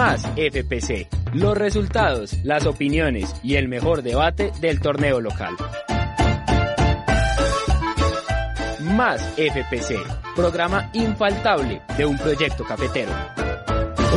Más FPC. Los resultados, las opiniones y el mejor debate del torneo local. Más FPC. Programa infaltable de un proyecto cafetero.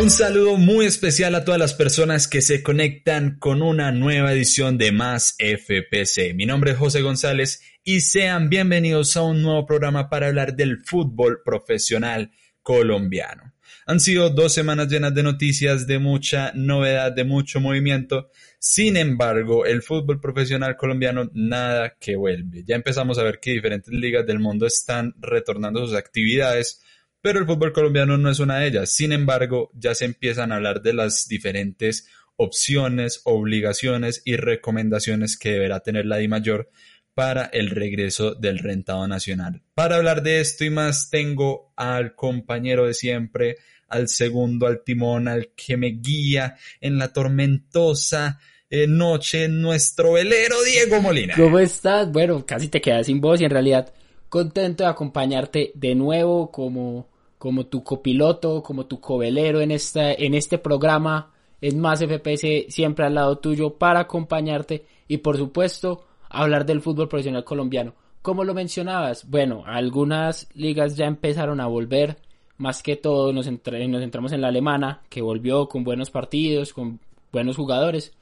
Un saludo muy especial a todas las personas que se conectan con una nueva edición de Más FPC. Mi nombre es José González y sean bienvenidos a un nuevo programa para hablar del fútbol profesional colombiano. Han sido dos semanas llenas de noticias, de mucha novedad, de mucho movimiento. Sin embargo, el fútbol profesional colombiano nada que vuelve. Ya empezamos a ver que diferentes ligas del mundo están retornando sus actividades, pero el fútbol colombiano no es una de ellas. Sin embargo, ya se empiezan a hablar de las diferentes opciones, obligaciones y recomendaciones que deberá tener la DIMAYOR para el regreso del rentado nacional. Para hablar de esto y más tengo al compañero de siempre, al segundo, al timón, al que me guía en la tormentosa eh, noche, nuestro velero Diego Molina. ¿Cómo estás? Bueno, casi te quedas sin voz y en realidad contento de acompañarte de nuevo como, como tu copiloto, como tu covelero en, esta, en este programa. Es más FPS siempre al lado tuyo para acompañarte y por supuesto hablar del fútbol profesional colombiano. Como lo mencionabas, bueno, algunas ligas ya empezaron a volver, más que todo nos, nos centramos en la alemana, que volvió con buenos partidos, con buenos jugadores,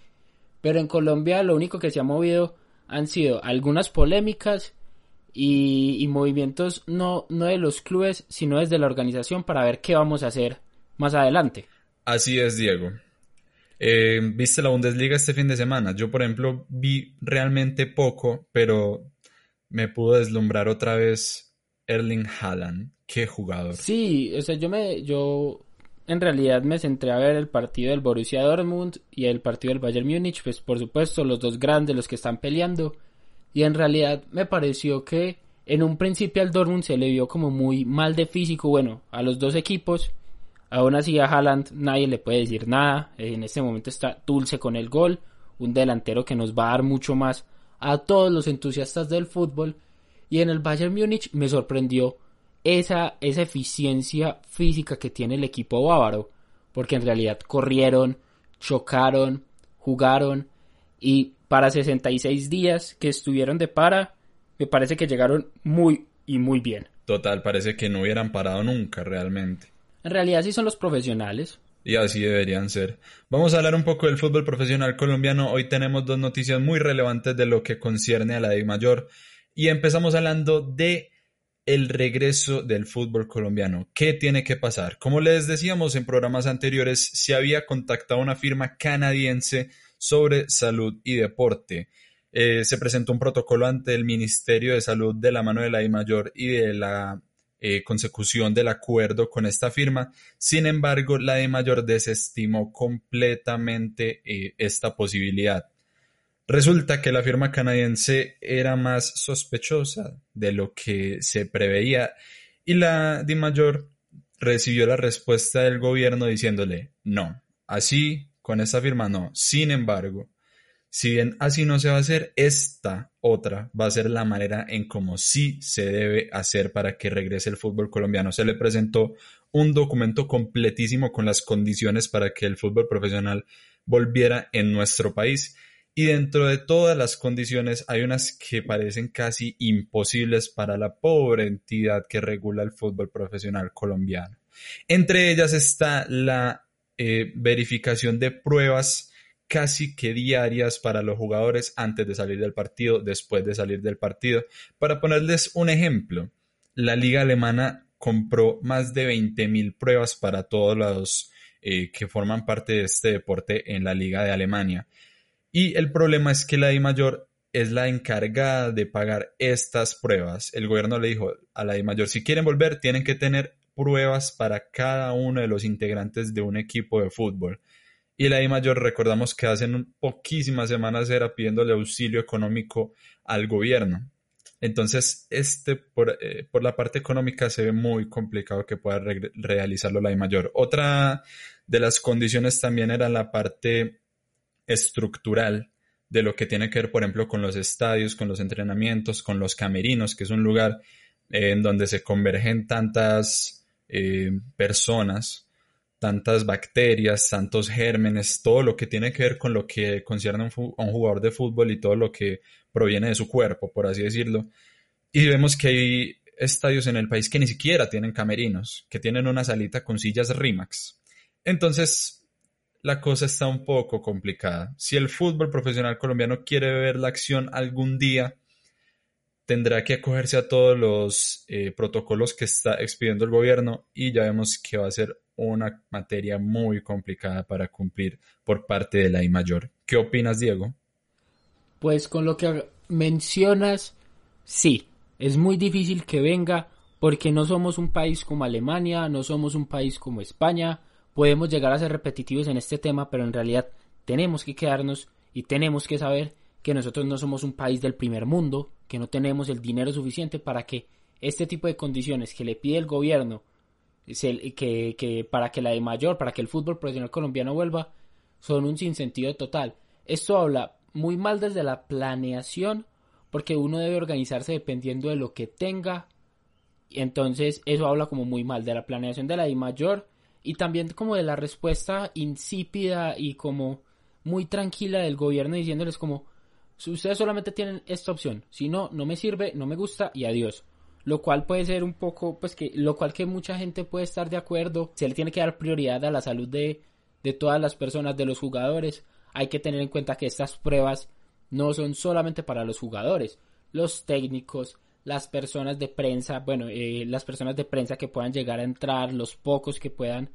pero en Colombia lo único que se ha movido han sido algunas polémicas y, movimientos no, no de los clubes, sino desde la organización para ver qué vamos a hacer más adelante. Así es, Diego. Eh, ¿Viste la Bundesliga este fin de semana? Yo, por ejemplo, vi realmente poco, pero me pudo deslumbrar otra vez Erling Haaland. Qué jugador. Sí, o sea, yo me, yo en realidad me centré a ver el partido del Borussia Dortmund y el partido del Bayern Múnich, pues por supuesto los dos grandes, los que están peleando. Y en realidad me pareció que en un principio al Dortmund se le vio como muy mal de físico, bueno, a los dos equipos Aún así a Haaland nadie le puede decir nada. En este momento está dulce con el gol. Un delantero que nos va a dar mucho más a todos los entusiastas del fútbol. Y en el Bayern Múnich me sorprendió esa, esa eficiencia física que tiene el equipo bávaro. Porque en realidad corrieron, chocaron, jugaron. Y para 66 días que estuvieron de para, me parece que llegaron muy y muy bien. Total, parece que no hubieran parado nunca realmente. En realidad sí son los profesionales. Y así deberían ser. Vamos a hablar un poco del fútbol profesional colombiano. Hoy tenemos dos noticias muy relevantes de lo que concierne a la D mayor. Y empezamos hablando de el regreso del fútbol colombiano. ¿Qué tiene que pasar? Como les decíamos en programas anteriores, se había contactado una firma canadiense sobre salud y deporte. Eh, se presentó un protocolo ante el Ministerio de Salud de la mano de la D mayor y de la eh, consecución del acuerdo con esta firma. Sin embargo, la de mayor desestimó completamente eh, esta posibilidad. Resulta que la firma canadiense era más sospechosa de lo que se preveía y la de mayor recibió la respuesta del gobierno diciéndole no, así con esta firma no. Sin embargo, si bien así no se va a hacer, esta otra va a ser la manera en cómo sí se debe hacer para que regrese el fútbol colombiano. Se le presentó un documento completísimo con las condiciones para que el fútbol profesional volviera en nuestro país. Y dentro de todas las condiciones hay unas que parecen casi imposibles para la pobre entidad que regula el fútbol profesional colombiano. Entre ellas está la eh, verificación de pruebas casi que diarias para los jugadores antes de salir del partido, después de salir del partido. Para ponerles un ejemplo, la liga alemana compró más de 20.000 pruebas para todos los eh, que forman parte de este deporte en la liga de Alemania. Y el problema es que la I mayor es la encargada de pagar estas pruebas. El gobierno le dijo a la I mayor, si quieren volver, tienen que tener pruebas para cada uno de los integrantes de un equipo de fútbol. Y la I mayor, recordamos que hace poquísimas semanas era pidiéndole auxilio económico al gobierno. Entonces, este por, eh, por, la parte económica se ve muy complicado que pueda realizarlo la I mayor. Otra de las condiciones también era la parte estructural de lo que tiene que ver, por ejemplo, con los estadios, con los entrenamientos, con los camerinos, que es un lugar eh, en donde se convergen tantas eh, personas, tantas bacterias, tantos gérmenes, todo lo que tiene que ver con lo que concierne a un, jugador de fútbol y todo lo que proviene de su cuerpo, por así decirlo. Y vemos que hay estadios en el país que ni siquiera tienen camerinos, que tienen una salita con sillas RIMAX. Entonces, la cosa está un poco complicada. Si el fútbol profesional colombiano quiere ver la acción algún día, tendrá que acogerse a todos los eh, protocolos que está expidiendo el gobierno y ya vemos que va a ser una materia muy complicada para cumplir por parte de la I mayor. ¿Qué opinas, Diego? Pues con lo que mencionas, sí, es muy difícil que venga porque no somos un país como Alemania, no somos un país como España, podemos llegar a ser repetitivos en este tema, pero en realidad tenemos que quedarnos y tenemos que saber que nosotros no somos un país del primer mundo, que no tenemos el dinero suficiente para que este tipo de condiciones que le pide el gobierno que, para que la de mayor, para que el fútbol profesional colombiano vuelva, son un sinsentido total. Esto habla muy mal desde la planeación, porque uno debe organizarse dependiendo de lo que tenga. Entonces, eso habla como muy mal de la planeación de la de mayor y también como de la respuesta insípida y como muy tranquila del gobierno diciéndoles como ustedes solamente tienen esta opción, si no, no me sirve, no me gusta y adiós. Lo cual puede ser un poco, pues que, lo cual que mucha gente puede estar de acuerdo, se le tiene que dar prioridad a la salud de, de todas las personas, de los jugadores. Hay que tener en cuenta que estas pruebas no son solamente para los jugadores, los técnicos, las personas de prensa, bueno, eh, las personas de prensa que puedan llegar a entrar, los pocos que puedan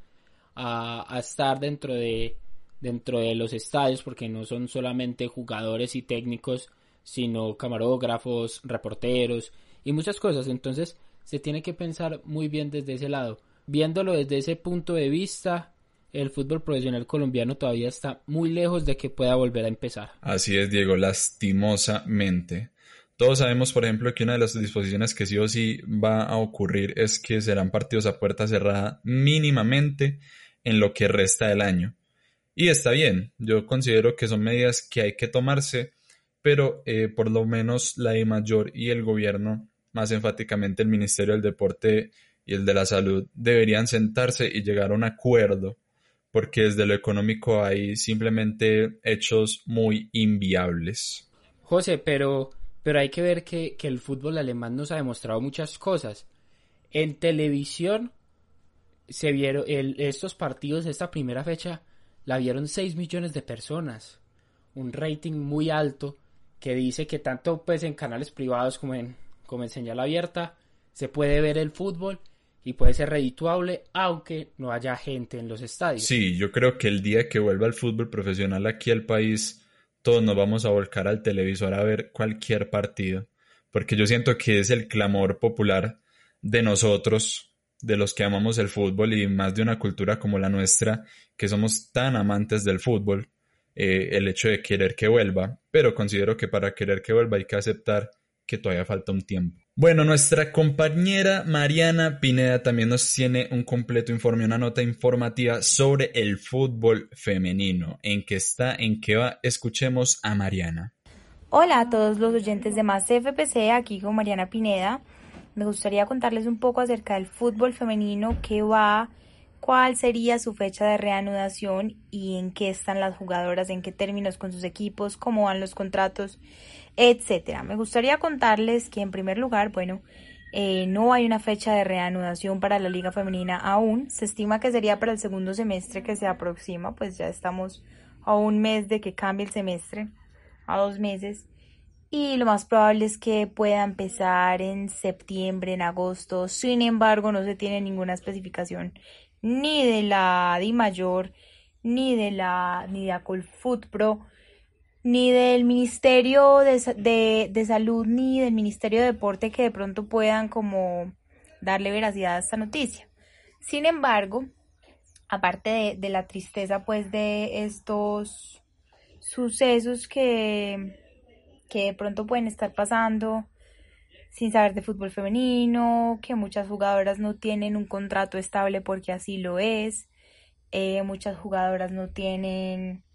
a, estar dentro de, dentro de los estadios, porque no son solamente jugadores y técnicos, sino camarógrafos, reporteros y muchas cosas. Entonces se tiene que pensar muy bien desde ese lado. Viéndolo desde ese punto de vista, el fútbol profesional colombiano todavía está muy lejos de que pueda volver a empezar. Así es, Diego, lastimosamente. Todos sabemos, por ejemplo, que una de las disposiciones que sí o sí va a ocurrir es que serán partidos a puerta cerrada mínimamente en lo que resta del año. Y está bien, yo considero que son medidas que hay que tomarse, pero eh, por lo menos la I mayor y el gobierno, más enfáticamente el Ministerio del Deporte y el de la Salud, deberían sentarse y llegar a un acuerdo, porque desde lo económico hay simplemente hechos muy inviables. José, pero pero hay que ver que, el fútbol alemán nos ha demostrado muchas cosas. En televisión se vieron estos partidos, esta primera fecha, la vieron 6 millones de personas. Un rating muy alto que dice que tanto pues en canales privados como en, como en señal abierta se puede ver el fútbol y puede ser redituable aunque no haya gente en los estadios. Sí, yo creo que el día que vuelva el fútbol profesional aquí al país todos nos vamos a volcar al televisor a ver cualquier partido, porque yo siento que es el clamor popular de nosotros, de los que amamos el fútbol y más de una cultura como la nuestra, que somos tan amantes del fútbol, eh, el hecho de querer que vuelva, pero considero que para querer que vuelva hay que aceptar que todavía falta un tiempo. Bueno, nuestra compañera Mariana Pineda también nos tiene un completo informe, una nota informativa sobre el fútbol femenino. ¿En qué está? ¿En qué va? Escuchemos a Mariana. Hola a todos los oyentes de Más FPC, aquí con Mariana Pineda. Me gustaría contarles un poco acerca del fútbol femenino, qué va, cuál sería su fecha de reanudación y en qué están las jugadoras, en qué términos con sus equipos, cómo van los contratos etcétera. Me gustaría contarles que en primer lugar, bueno, eh, no hay una fecha de reanudación para la liga femenina aún. Se estima que sería para el segundo semestre que se aproxima, pues ya estamos a un mes de que cambie el semestre, a dos meses. Y lo más probable es que pueda empezar en septiembre, en agosto. Sin embargo, no se tiene ninguna especificación ni de la Di Mayor, ni de la ni de Acolfoot Pro ni del Ministerio de, de, Salud ni del Ministerio de Deporte que de pronto puedan como darle veracidad a esta noticia. Sin embargo, aparte de, la tristeza pues de estos sucesos que, que de pronto pueden estar pasando sin saber de fútbol femenino, que muchas jugadoras no tienen un contrato estable porque así lo es, eh, muchas jugadoras no tienen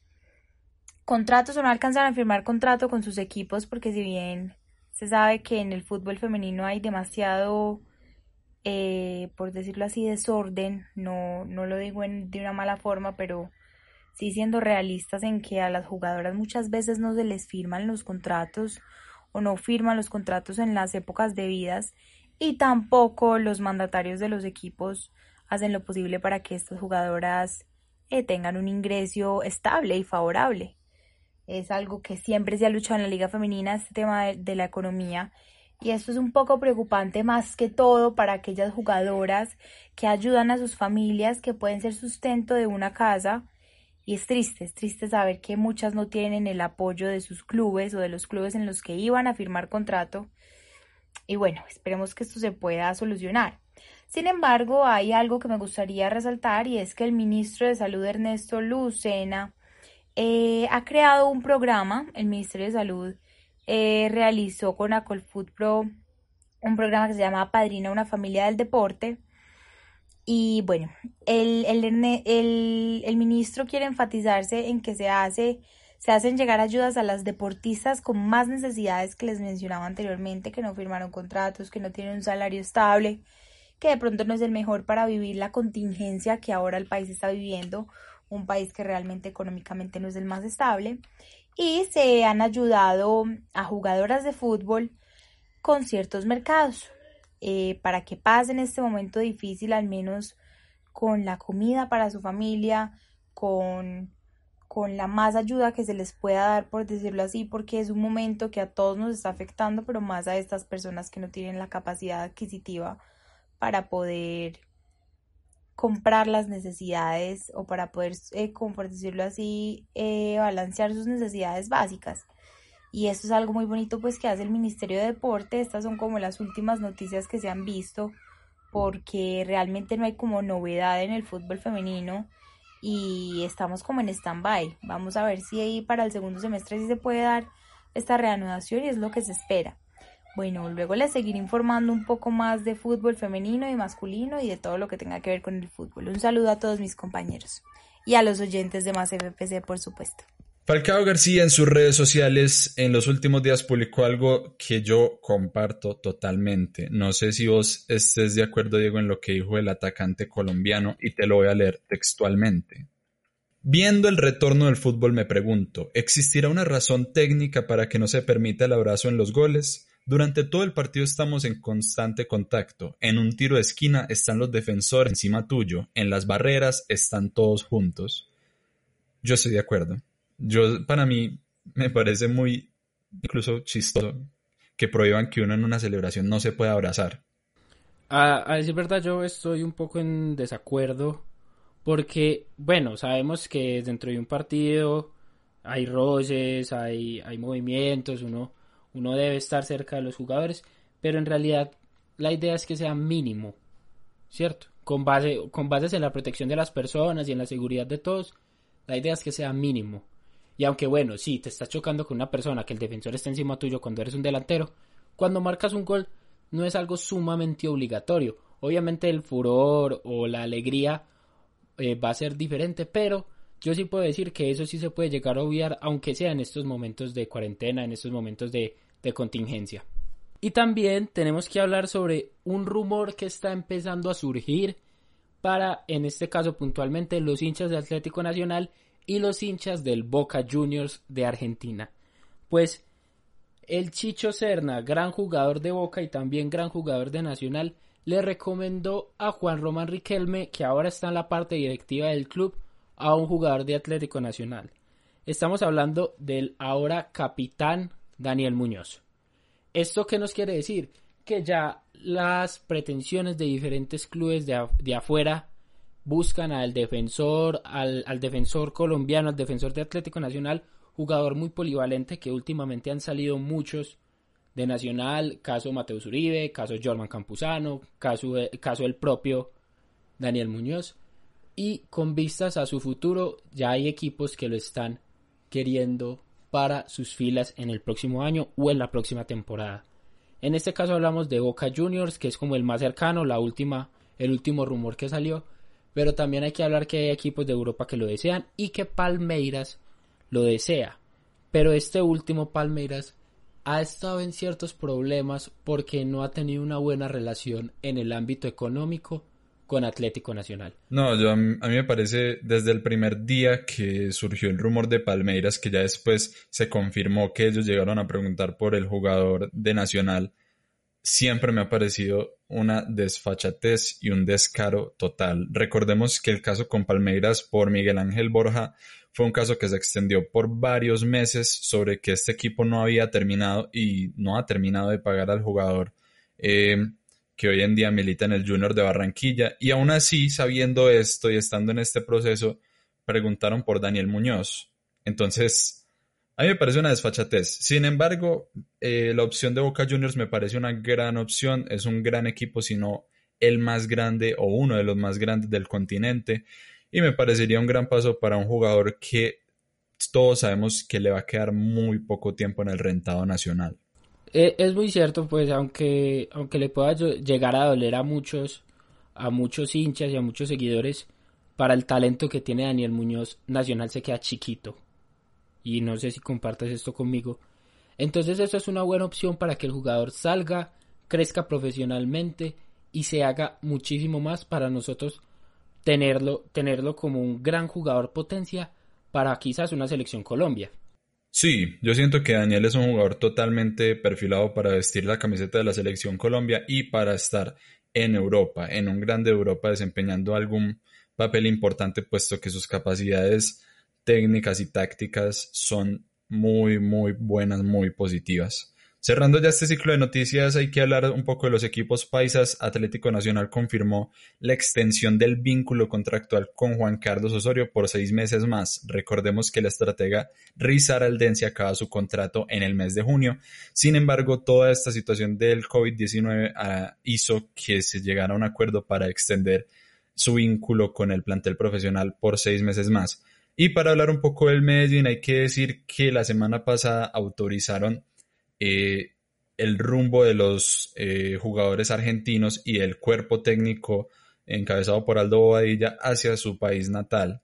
contratos o no alcanzan a firmar contrato con sus equipos porque si bien se sabe que en el fútbol femenino hay demasiado, eh, por decirlo así, desorden, no, no lo digo de una mala forma, pero sí siendo realistas en que a las jugadoras muchas veces no se les firman los contratos o no firman los contratos en las épocas debidas y tampoco los mandatarios de los equipos hacen lo posible para que estas jugadoras eh, tengan un ingreso estable y favorable. Es algo que siempre se ha luchado en la liga femenina, este tema de, de la economía. Y esto es un poco preocupante más que todo para aquellas jugadoras que ayudan a sus familias, que pueden ser sustento de una casa y es triste, es triste saber que muchas no tienen el apoyo de sus clubes o de los clubes en los que iban a firmar contrato. Y bueno, esperemos que esto se pueda solucionar. Sin embargo, hay algo que me gustaría resaltar y es que el ministro de Salud Ernesto Lucena eh, ha creado un programa, el Ministerio de Salud eh, realizó con Acolfood Pro un programa que se llama Padrina una familia del deporte, y bueno, el, el, el, ministro quiere enfatizarse en que se hace se hacen llegar ayudas a las deportistas con más necesidades que les mencionaba anteriormente, que no firmaron contratos, que no tienen un salario estable, que de pronto no es el mejor para vivir la contingencia que ahora el país está viviendo, un país que realmente económicamente no es el más estable. Y se han ayudado a jugadoras de fútbol con ciertos mercados. Eh, para que pasen este momento difícil, al menos con la comida para su familia, con, con la más ayuda que se les pueda dar, por decirlo así, porque es un momento que a todos nos está afectando, pero más a estas personas que no tienen la capacidad adquisitiva para poder comprar las necesidades o para poder, eh, como por decirlo así, eh, balancear sus necesidades básicas. Y esto es algo muy bonito pues que hace el Ministerio de Deporte. Estas son como las últimas noticias que se han visto porque realmente no hay como novedad en el fútbol femenino y estamos como en stand-by. Vamos a ver si ahí para el segundo semestre sí se puede dar esta reanudación y es lo que se espera. Bueno, luego les seguiré informando un poco más de fútbol femenino y masculino y de todo lo que tenga que ver con el fútbol. Un saludo a todos mis compañeros y a los oyentes de Más FPC, por supuesto. Falcao García en sus redes sociales en los últimos días publicó algo que yo comparto totalmente. No sé si vos estés de acuerdo, Diego, en lo que dijo el atacante colombiano y te lo voy a leer textualmente. Viendo el retorno del fútbol me pregunto, ¿existirá una razón técnica para que no se permita el abrazo en los goles? Durante todo el partido estamos en constante contacto. En un tiro de esquina están los defensores encima tuyo. En las barreras están todos juntos. Yo estoy de acuerdo. Yo, para mí, me parece muy incluso chistoso que prohíban que uno en una celebración no se pueda abrazar. A, decir verdad, yo estoy un poco en desacuerdo porque, bueno, sabemos que dentro de un partido hay roces, hay, hay movimientos, uno, uno debe estar cerca de los jugadores, pero en realidad la idea es que sea mínimo, ¿cierto? Con, base, con bases en la protección de las personas y en la seguridad de todos, la idea es que sea mínimo. Y aunque bueno, sí, te estás chocando con una persona que el defensor está encima tuyo cuando eres un delantero, cuando marcas un gol no es algo sumamente obligatorio. Obviamente el furor o la alegría eh, va a ser diferente, pero yo sí puedo decir que eso sí se puede llegar a obviar, aunque sea en estos momentos de cuarentena, en estos momentos de, de contingencia. Y también tenemos que hablar sobre un rumor que está empezando a surgir para, en este caso puntualmente, los hinchas de Atlético Nacional y los hinchas del Boca Juniors de Argentina. Pues el Chicho Serna, gran jugador de Boca y también gran jugador de Nacional, le recomendó a Juan Román Riquelme, que ahora está en la parte directiva del club, a un jugador de Atlético Nacional. Estamos hablando del ahora capitán Daniel Muñoz. ¿Esto qué nos quiere decir? Que ya las pretensiones de diferentes clubes de, de afuera buscan al defensor, al, defensor colombiano, al defensor de Atlético Nacional, jugador muy polivalente que últimamente han salido muchos de Nacional, caso Mateus Uribe, caso Jorman Campuzano, caso, caso el propio Daniel Muñoz. Y con vistas a su futuro, ya hay equipos que lo están queriendo para sus filas en el próximo año o en la próxima temporada. En este caso hablamos de Boca Juniors, que es como el más cercano, la última, el último rumor que salió. Pero también hay que hablar que hay equipos de Europa que lo desean y que Palmeiras lo desea. Pero este último Palmeiras ha estado en ciertos problemas porque no ha tenido una buena relación en el ámbito económico con Atlético Nacional. No, yo, a mí, me parece desde el primer día que surgió el rumor de Palmeiras, que ya después se confirmó que ellos llegaron a preguntar por el jugador de Nacional, siempre me ha parecido una desfachatez y un descaro total. Recordemos que el caso con Palmeiras por Miguel Ángel Borja fue un caso que se extendió por varios meses sobre que este equipo no había terminado y no ha terminado de pagar al jugador eh, que hoy en día milita en el Junior de Barranquilla. Y aún así, sabiendo esto y estando en este proceso, preguntaron por Daniel Muñoz. Entonces, a mí me parece una desfachatez. Sin embargo, eh, la opción de Boca Juniors me parece una gran opción. Es un gran equipo, sino el más grande o uno de los más grandes del continente y me parecería un gran paso para un jugador que todos sabemos que le va a quedar muy poco tiempo en el rentado nacional. Eh, es muy cierto, pues aunque, aunque le pueda llegar a doler a muchos, a muchos hinchas y a muchos seguidores, para el talento que tiene Daniel Muñoz, Nacional se queda chiquito. Y no sé si compartes esto conmigo. Entonces eso es una buena opción para que el jugador salga, crezca profesionalmente y se haga muchísimo más para nosotros tenerlo, tenerlo como un gran jugador potencia para quizás una selección Colombia. Sí, yo siento que Daniel es un jugador totalmente perfilado para vestir la camiseta de la selección Colombia y para estar en Europa, en un grande Europa desempeñando algún papel importante puesto que sus capacidades técnicas y tácticas son muy, muy buenas, muy positivas. Cerrando ya este ciclo de noticias, hay que hablar un poco de los equipos paisas. Atlético Nacional confirmó la extensión del vínculo contractual con Juan Carlos Osorio por seis meses más. Recordemos que la estratega Rizar Aldense acaba su contrato en el mes de junio. Sin embargo, toda esta situación del COVID-19 ah, hizo que se llegara a un acuerdo para extender su vínculo con el plantel profesional por seis meses más. Y para hablar un poco del Medellín, hay que decir que la semana pasada autorizaron eh, el rumbo de los eh, jugadores argentinos y el cuerpo técnico encabezado por Aldo Bobadilla hacia su país natal.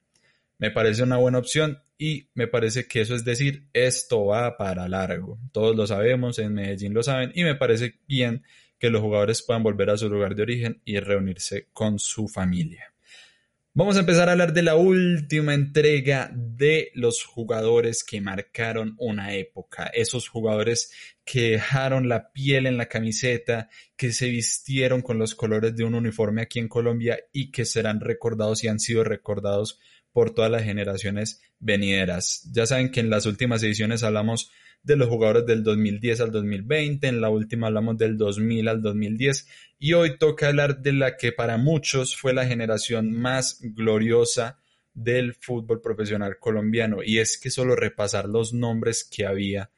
Me parece una buena opción y me parece que eso es decir, esto va para largo. Todos lo sabemos, en Medellín lo saben y me parece bien que los jugadores puedan volver a su lugar de origen y reunirse con su familia. Vamos a empezar a hablar de la última entrega de los jugadores que marcaron una época, esos jugadores que dejaron la piel en la camiseta, que se vistieron con los colores de un uniforme aquí en Colombia y que serán recordados y han sido recordados por todas las generaciones venideras. Ya saben que en las últimas ediciones hablamos de los jugadores del 2010 al 2020, en la última hablamos del 2000 al 2010 y hoy toca hablar de la que para muchos fue la generación más gloriosa del fútbol profesional colombiano y es que solo repasar los nombres que había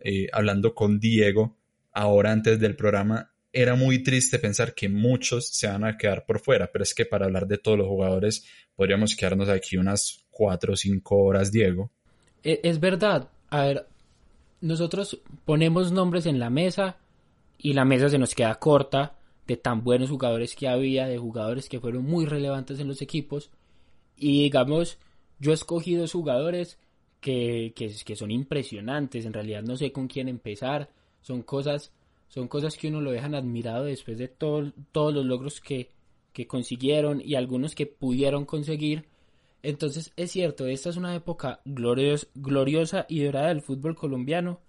eh, hablando con Diego ahora antes del programa era muy triste pensar que muchos se van a quedar por fuera, pero es que para hablar de todos los jugadores podríamos quedarnos aquí unas cuatro o cinco horas, Diego. E, es verdad, a ver, nosotros ponemos nombres en la mesa y la mesa se nos queda corta de tan buenos jugadores que había, de jugadores que fueron muy relevantes en los equipos. Y digamos, yo he escogido jugadores que, que, que, son impresionantes. En realidad no sé con quién empezar. Son cosas, son cosas que uno lo dejan admirado después de todo, todos los logros que, que consiguieron y algunos que pudieron conseguir. Entonces es cierto, esta es una época gloriosa y dorada del fútbol colombiano.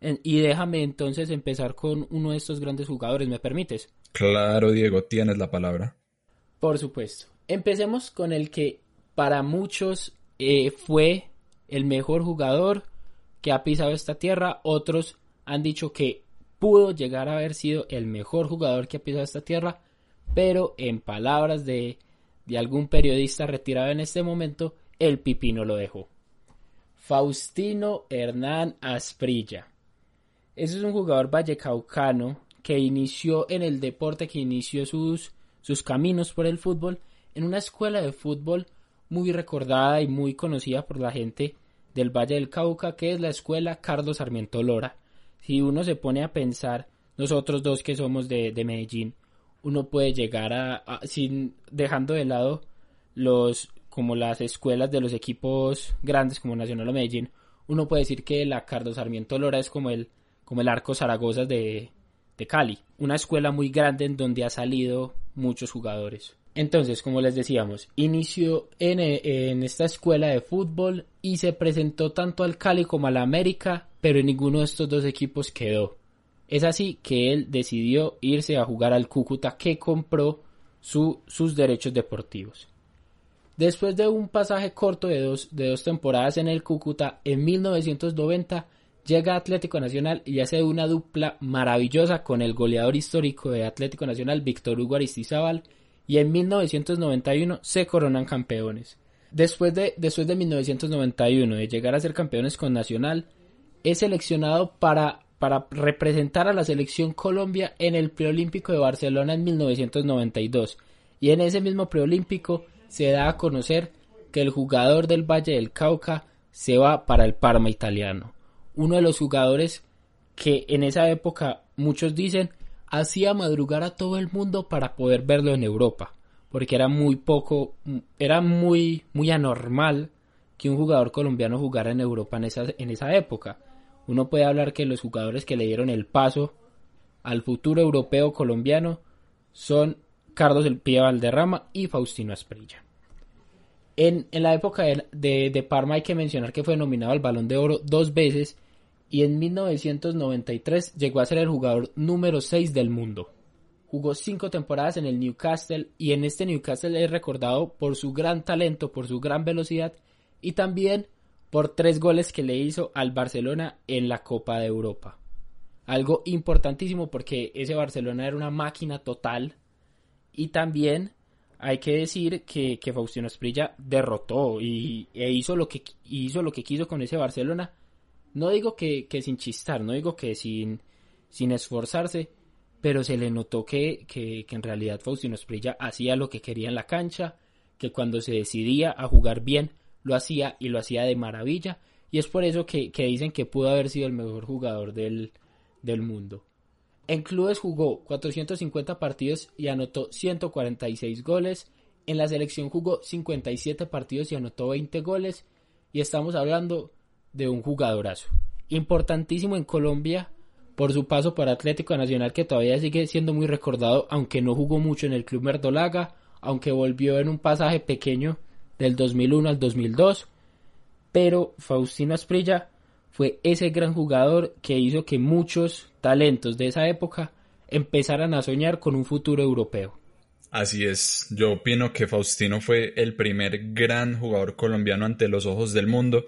y déjame entonces empezar con uno de estos grandes jugadores, ¿me permites? Claro, Diego, tienes la palabra. Por supuesto. Empecemos con el que para muchos eh, fue el mejor jugador que ha pisado esta tierra. Otros han dicho que pudo llegar a haber sido el mejor jugador que ha pisado esta tierra. Pero en palabras de de algún periodista retirado en este momento, el pipino lo dejó. Faustino Hernán Asprilla. Ese es un jugador vallecaucano que inició en el deporte, que inició sus, sus caminos por el fútbol en una escuela de fútbol muy recordada y muy conocida por la gente del Valle del Cauca, que es la escuela Carlos Sarmiento Lora. Si uno se pone a pensar, nosotros dos que somos de, Medellín, uno puede llegar a, sin dejando de lado los como las escuelas de los equipos grandes como Nacional o Medellín, uno puede decir que la Carlos Sarmiento Lora es como el como el Arco Zaragoza de, de Cali, una escuela muy grande en donde ha salido muchos jugadores. Entonces, como les decíamos, inició en, en, esta escuela de fútbol y se presentó tanto al Cali como al América, pero en ninguno de estos dos equipos quedó. Es así que él decidió irse a jugar al Cúcuta que compró su, sus derechos deportivos. Después de un pasaje corto de dos, de dos temporadas en el Cúcuta, en 1990 llega a Atlético Nacional y hace una dupla maravillosa con el goleador histórico de Atlético Nacional, Víctor Hugo Aristizábal, y en 1991 se coronan campeones. Después de, después de 1991, de llegar a ser campeones con Nacional, es seleccionado para, para representar a la selección Colombia en el preolímpico de Barcelona en 1992. Y en ese mismo preolímpico se da a conocer que el jugador del Valle del Cauca se va para el Parma italiano. Uno de los jugadores que en esa época muchos dicen hacía madrugar a todo el mundo para poder verlo en Europa, porque era muy poco, era muy, muy anormal que un jugador colombiano jugara en Europa en esa, en esa época. Uno puede hablar que los jugadores que le dieron el paso al futuro europeo colombiano son Carlos El Pie Valderrama y Faustino Asprilla. En, en la época de, de Parma hay que mencionar que fue nominado al Balón de Oro dos veces y en 1993 llegó a ser el jugador número 6 del mundo. Jugó cinco temporadas en el Newcastle y en este Newcastle es recordado por su gran talento, por su gran velocidad y también por tres goles que le hizo al Barcelona en la Copa de Europa. Algo importantísimo porque ese Barcelona era una máquina total y también hay que decir que, que Faustino Esprilla derrotó y, e hizo lo que hizo lo que quiso con ese Barcelona no digo que, sin chistar, no digo que sin, sin esforzarse, pero se le notó que, que, en realidad Faustino Esprilla hacía lo que quería en la cancha, que cuando se decidía a jugar bien, lo hacía y lo hacía de maravilla, y es por eso que, dicen que pudo haber sido el mejor jugador del, del mundo. En clubes jugó 450 partidos y anotó 146 goles. En la selección jugó 57 partidos y anotó 20 goles. Y estamos hablando de un jugadorazo. Importantísimo en Colombia por su paso por Atlético Nacional que todavía sigue siendo muy recordado, aunque no jugó mucho en el Club Merdolaga, aunque volvió en un pasaje pequeño del 2001 al 2002, pero Faustino Asprilla fue ese gran jugador que hizo que muchos talentos de esa época empezaran a soñar con un futuro europeo. Así es, yo opino que Faustino fue el primer gran jugador colombiano ante los ojos del mundo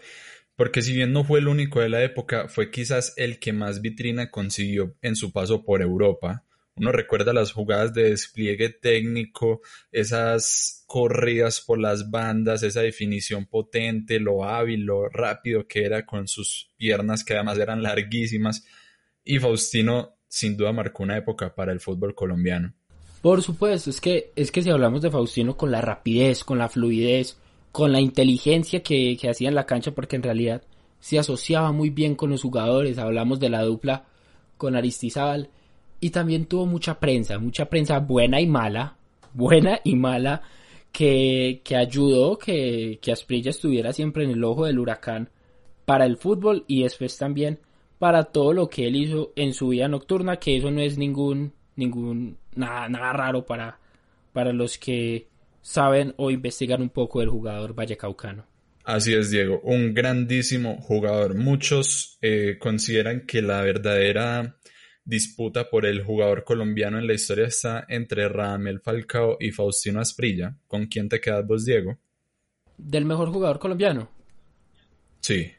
porque si bien no fue el único de la época, fue quizás el que más vitrina consiguió en su paso por Europa. Uno recuerda las jugadas de despliegue técnico, esas corridas por las bandas, esa definición potente, lo hábil, lo rápido que era con sus piernas que además eran larguísimas. Y Faustino sin duda marcó una época para el fútbol colombiano. Por supuesto, es que, es que si hablamos de Faustino con la rapidez, con la fluidez, con la inteligencia que, hacía en la cancha, porque en realidad se asociaba muy bien con los jugadores. Hablamos de la dupla con Aristizábal y también tuvo mucha prensa, mucha prensa buena y mala, buena y mala, que, que ayudó que, que Asprilla estuviera siempre en el ojo del huracán para el fútbol y después también para todo lo que él hizo en su vida nocturna, que eso no es ningún, ningún, nada, nada raro para, para los que saben o investigan un poco del jugador vallecaucano. Así es, Diego, un grandísimo jugador. Muchos eh, consideran que la verdadera disputa por el jugador colombiano en la historia está entre Ramel Falcao y Faustino Asprilla. ¿Con quién te quedas vos, Diego? ¿Del mejor jugador colombiano? Sí.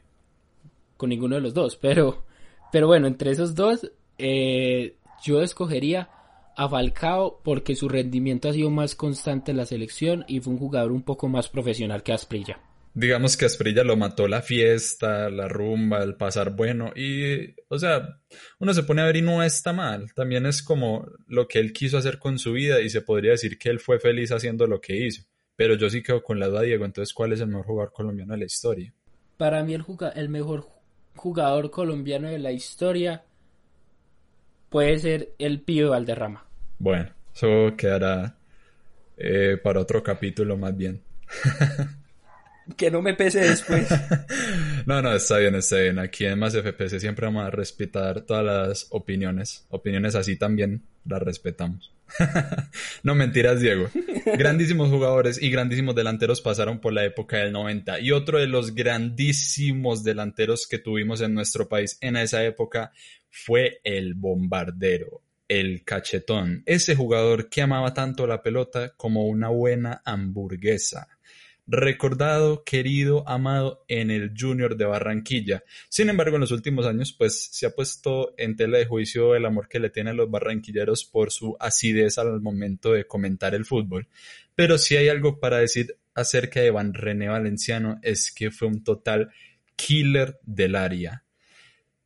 Con ninguno de los dos, pero, pero bueno, entre esos dos, eh, yo escogería a Falcao porque su rendimiento ha sido más constante en la selección y fue un jugador un poco más profesional que Asprilla. Digamos que Asprilla lo mató la fiesta, la rumba, el pasar bueno y, o sea, uno se pone a ver y no está mal. También es como lo que él quiso hacer con su vida y se podría decir que él fue feliz haciendo lo que hizo. pero yo sí quedo con la duda, Diego, entonces, ¿cuál es el mejor jugador colombiano de la historia? Para mí el, el mejor jugador colombiano de la historia puede ser el Pío Valderrama. Bueno, eso quedará eh, para otro capítulo más bien. que no me pese después. no, no, está bien, está bien. Aquí en Más FPS siempre vamos a respetar todas las opiniones. Opiniones así también las respetamos. no mentiras, Diego. Grandísimos jugadores y grandísimos delanteros pasaron por la época del 90. Y otro de los grandísimos delanteros que tuvimos en nuestro país en esa época fue el bombardero, el cachetón. Ese jugador que amaba tanto la pelota como una buena hamburguesa recordado, querido, amado en el Junior de Barranquilla. Sin embargo, en los últimos años, pues se ha puesto en tela de juicio el amor que le tienen los barranquilleros por su acidez al momento de comentar el fútbol. Pero si hay algo para decir acerca de Van René Valenciano es que fue un total killer del área.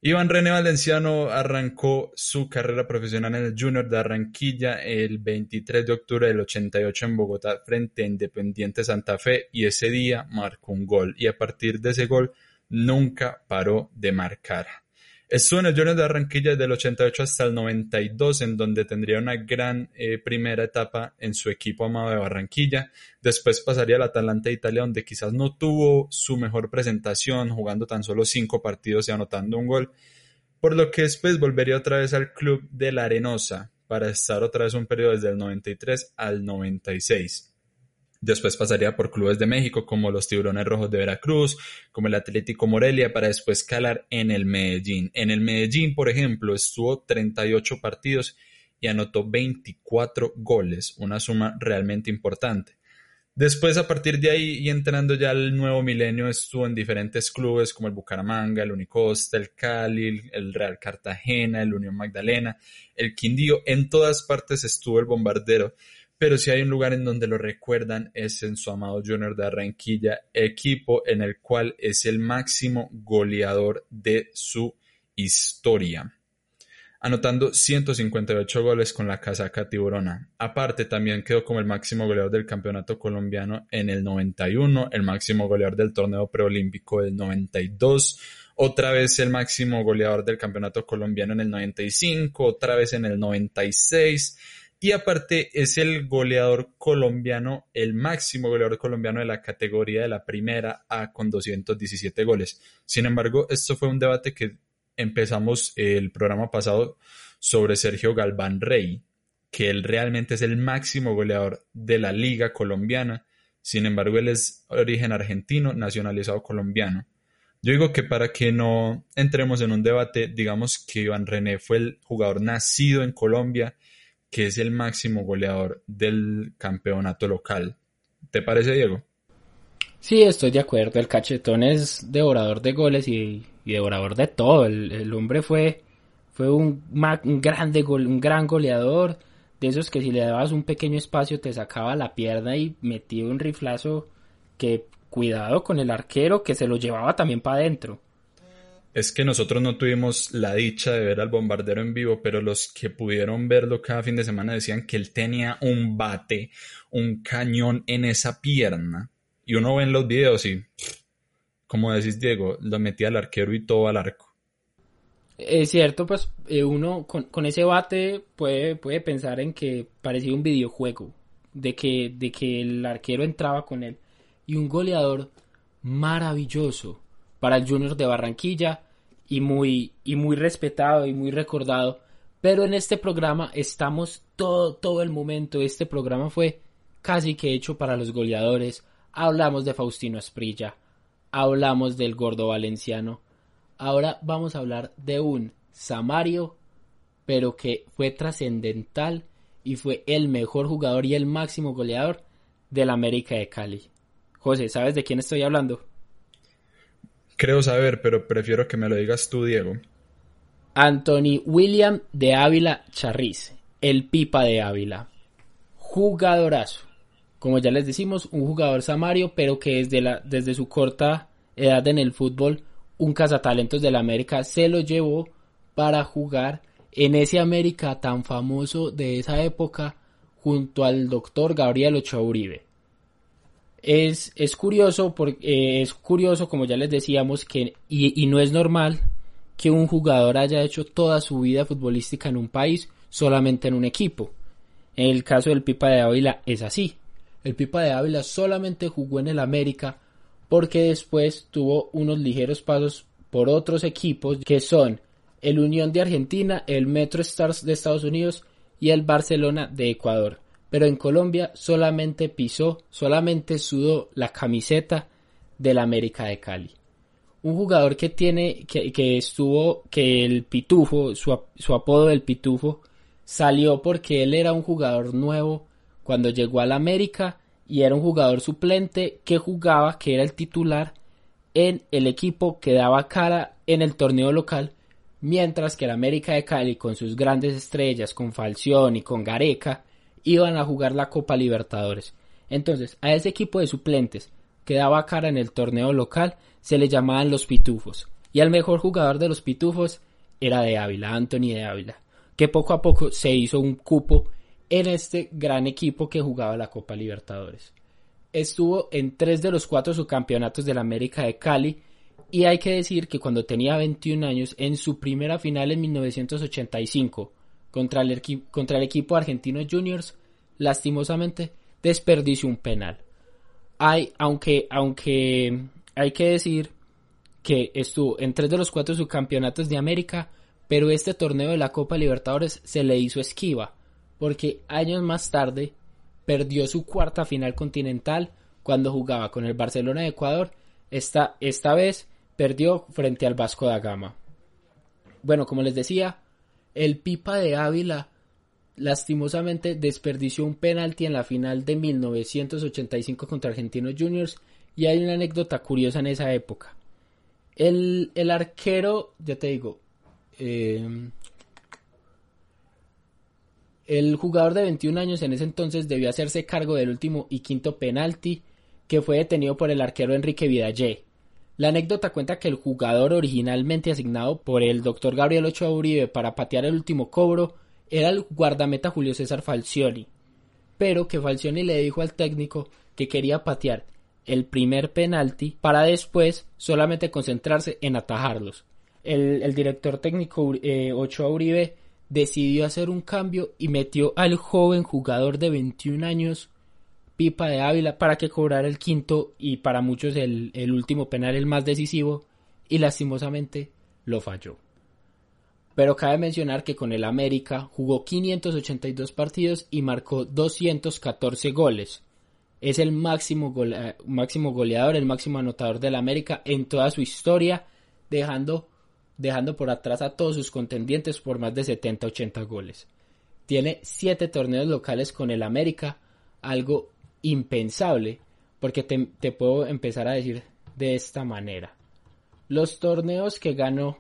Iván René Valenciano arrancó su carrera profesional en el Junior de Barranquilla el 23 de octubre del 88 en Bogotá frente a Independiente Santa Fe y ese día marcó un gol y a partir de ese gol nunca paró de marcar. Estuvo en el Junior de Barranquilla desde el 88 hasta el 92, en donde tendría una gran eh, primera etapa en su equipo amado de Barranquilla. Después pasaría al Atalanta de Italia, donde quizás no tuvo su mejor presentación, jugando tan solo cinco partidos y anotando un gol. Por lo que después volvería otra vez al club de la Arenosa, para estar otra vez un periodo desde el 93 al 96. Después pasaría por clubes de México como los Tiburones Rojos de Veracruz, como el Atlético Morelia, para después calar en el Medellín. En el Medellín, por ejemplo, estuvo 38 partidos y anotó 24 goles, una suma realmente importante. Después, a partir de ahí y entrando ya al nuevo milenio, estuvo en diferentes clubes como el Bucaramanga, el Unicosta, el Cali, el Real Cartagena, el Unión Magdalena, el Quindío. En todas partes estuvo el bombardero pero si hay un lugar en donde lo recuerdan es en su amado Junior de Barranquilla, equipo en el cual es el máximo goleador de su historia, anotando 158 goles con la casaca tiburona. Aparte, también quedó como el máximo goleador del campeonato colombiano en el 91, el máximo goleador del torneo preolímpico del 92, otra vez el máximo goleador del campeonato colombiano en el 95, otra vez en el 96 y aparte es el goleador colombiano, el máximo goleador colombiano de la categoría de la primera A con 217 goles. Sin embargo, esto fue un debate que empezamos el programa pasado sobre Sergio Galván Rey, que él realmente es el máximo goleador de la liga colombiana. Sin embargo, él es origen argentino, nacionalizado colombiano. Yo digo que para que no entremos en un debate, digamos que Iván René fue el jugador nacido en Colombia que es el máximo goleador del campeonato local. ¿Te parece, Diego? Sí, estoy de acuerdo. El cachetón es devorador de goles y, devorador de todo. El, hombre fue, fue un, un gran goleador. De esos que si le dabas un pequeño espacio te sacaba la pierna y metía un riflazo que cuidado con el arquero que se lo llevaba también para adentro es que nosotros no tuvimos la dicha de ver al bombardero en vivo, pero los que pudieron verlo cada fin de semana decían que él tenía un bate, un cañón en esa pierna. Y uno ve en los videos y, como decís Diego, lo metía al arquero y todo al arco. Es cierto, pues eh, uno con, ese bate puede, puede pensar en que parecía un videojuego, de que, de que el arquero entraba con él. Y un goleador maravilloso para el Junior de Barranquilla y muy, y muy respetado y muy recordado. Pero en este programa estamos todo, todo el momento. Este programa fue casi que hecho para los goleadores. Hablamos de Faustino Esprilla, hablamos del gordo valenciano. Ahora vamos a hablar de un Samario, pero que fue trascendental y fue el mejor jugador y el máximo goleador del América de Cali. José, ¿sabes de quién estoy hablando? Creo saber, pero prefiero que me lo digas tú, Diego. Anthony William de Ávila Charriz, el Pipa de Ávila. Jugadorazo. Como ya les decimos, un jugador samario, pero que desde, la, desde su corta edad en el fútbol, un cazatalentos de la América se lo llevó para jugar en ese América tan famoso de esa época junto al doctor Gabriel Ochoa Uribe. Es, es curioso, porque, eh, es curioso, como ya les decíamos, que, y, y no es normal que un jugador haya hecho toda su vida futbolística en un país solamente en un equipo. En el caso del Pipa de Ávila es así. El Pipa de Ávila solamente jugó en el América porque después tuvo unos ligeros pasos por otros equipos que son el Unión de Argentina, el Metro Stars de Estados Unidos y el Barcelona de Ecuador. Pero en Colombia solamente pisó, solamente sudó la camiseta del América de Cali. Un jugador que tiene, que, estuvo, que el Pitufo, su, apodo del Pitufo, salió porque él era un jugador nuevo cuando llegó al América y era un jugador suplente que jugaba, que era el titular en el equipo que daba cara en el torneo local mientras que el América de Cali con sus grandes estrellas, con Falcioni y con Gareca, iban a jugar la Copa Libertadores. Entonces, a ese equipo de suplentes que daba cara en el torneo local se le llamaban los Pitufos, y al mejor jugador de los Pitufos era de Ávila, Anthony de Ávila, que poco a poco se hizo un cupo en este gran equipo que jugaba la Copa Libertadores. Estuvo en tres de los cuatro subcampeonatos del América de Cali y hay que decir que cuando tenía 21 años, en su primera final en 1985 contra el, equipo argentino Juniors, lastimosamente desperdició un penal. Hay, aunque, aunque hay que decir que estuvo en tres de los cuatro subcampeonatos de América, pero este torneo de la Copa Libertadores se le hizo esquiva, porque años más tarde perdió su cuarta final continental cuando jugaba con el Barcelona de Ecuador, esta, esta vez perdió frente al Vasco da Gama. Bueno, como les decía, el Pipa de Ávila lastimosamente desperdició un penalti en la final de 1985 contra Argentinos Juniors y hay una anécdota curiosa en esa época. El, el arquero, ya te digo, eh, el jugador de 21 años en ese entonces debió hacerse cargo del último y quinto penalti que fue detenido por el arquero Enrique Vidallé. La anécdota cuenta que el jugador originalmente asignado por el doctor Gabriel Ochoa Uribe para patear el último cobro era el guardameta Julio César Falcioni, pero que Falcioni le dijo al técnico que quería patear el primer penalti para después solamente concentrarse en atajarlos. El, director técnico eh, Ochoa Uribe decidió hacer un cambio y metió al joven jugador de 21 años Pipa de Ávila para que cobrara el quinto y para muchos el, último penal el más decisivo y lastimosamente lo falló. Pero cabe mencionar que con el América jugó 582 partidos y marcó 214 goles. Es el máximo, máximo goleador, el máximo anotador del América en toda su historia, dejando, dejando por atrás a todos sus contendientes por más de 70-80 goles. Tiene 7 torneos locales con el América, algo impensable, porque te, puedo empezar a decir de esta manera. Los torneos que ganó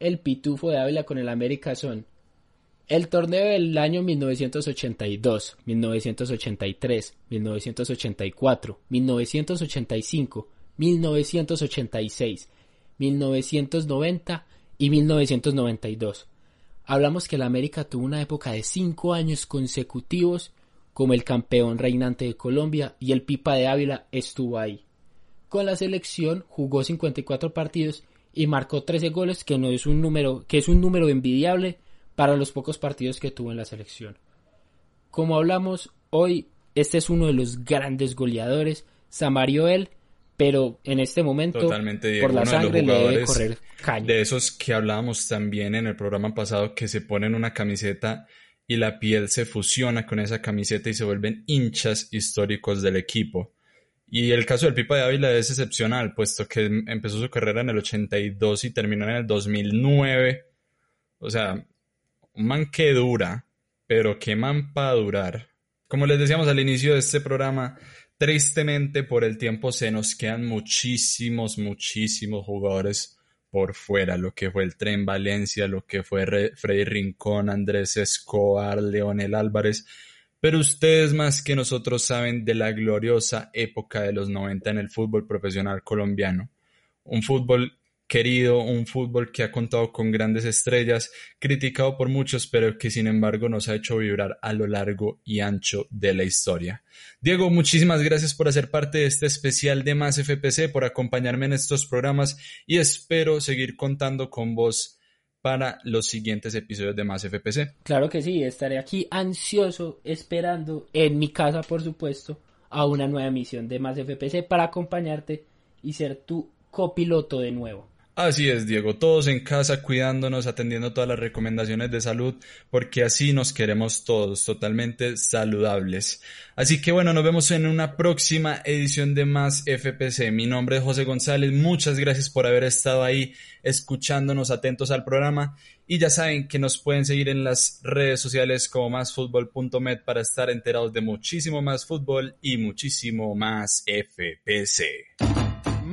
el Pitufo de Ávila con el América son el torneo del año 1982, 1983, 1984, 1985, 1986, 1990 y 1992. Hablamos que el América tuvo una época de cinco años consecutivos como el campeón reinante de Colombia y el Pipa de Ávila estuvo ahí. Con la selección jugó 54 partidos y marcó 13 goles, que no es un número, que es un número envidiable para los pocos partidos que tuvo en la selección. Como hablamos hoy, este es uno de los grandes goleadores, Samario él, pero en este momento por la sangre le debe correr caña. De esos que hablábamos también en el programa pasado que se ponen una camiseta y la piel se fusiona con esa camiseta y se vuelven hinchas históricos del equipo. Y el caso del Pipa de Ávila es excepcional, puesto que empezó su carrera en el 82 y terminó en el 2009. O sea, un man que dura, pero qué man para durar. Como les decíamos al inicio de este programa, tristemente por el tiempo se nos quedan muchísimos, muchísimos jugadores por fuera, lo que fue el Tren Valencia, lo que fue Freddy Rincón, Andrés Escobar, Leonel Álvarez, pero ustedes más que nosotros saben de la gloriosa época de los 90 en el fútbol profesional colombiano. Un fútbol querido, un fútbol que ha contado con grandes estrellas, criticado por muchos, pero que sin embargo nos ha hecho vibrar a lo largo y ancho de la historia. Diego, muchísimas gracias por hacer parte de este especial de Más FPC, por acompañarme en estos programas y espero seguir contando con vos para los siguientes episodios de Más FPC. Claro que sí, estaré aquí ansioso esperando en mi casa, por supuesto, a una nueva emisión de Más FPC para acompañarte y ser tu copiloto de nuevo. Así es, Diego, todos en casa cuidándonos, atendiendo todas las recomendaciones de salud, porque así nos queremos todos, totalmente saludables. Así que bueno, nos vemos en una próxima edición de Más FPC. Mi nombre es José González, muchas gracias por haber estado ahí escuchándonos, atentos al programa. Y ya saben que nos pueden seguir en las redes sociales como másfutbol.med para estar enterados de muchísimo más fútbol y muchísimo más FPC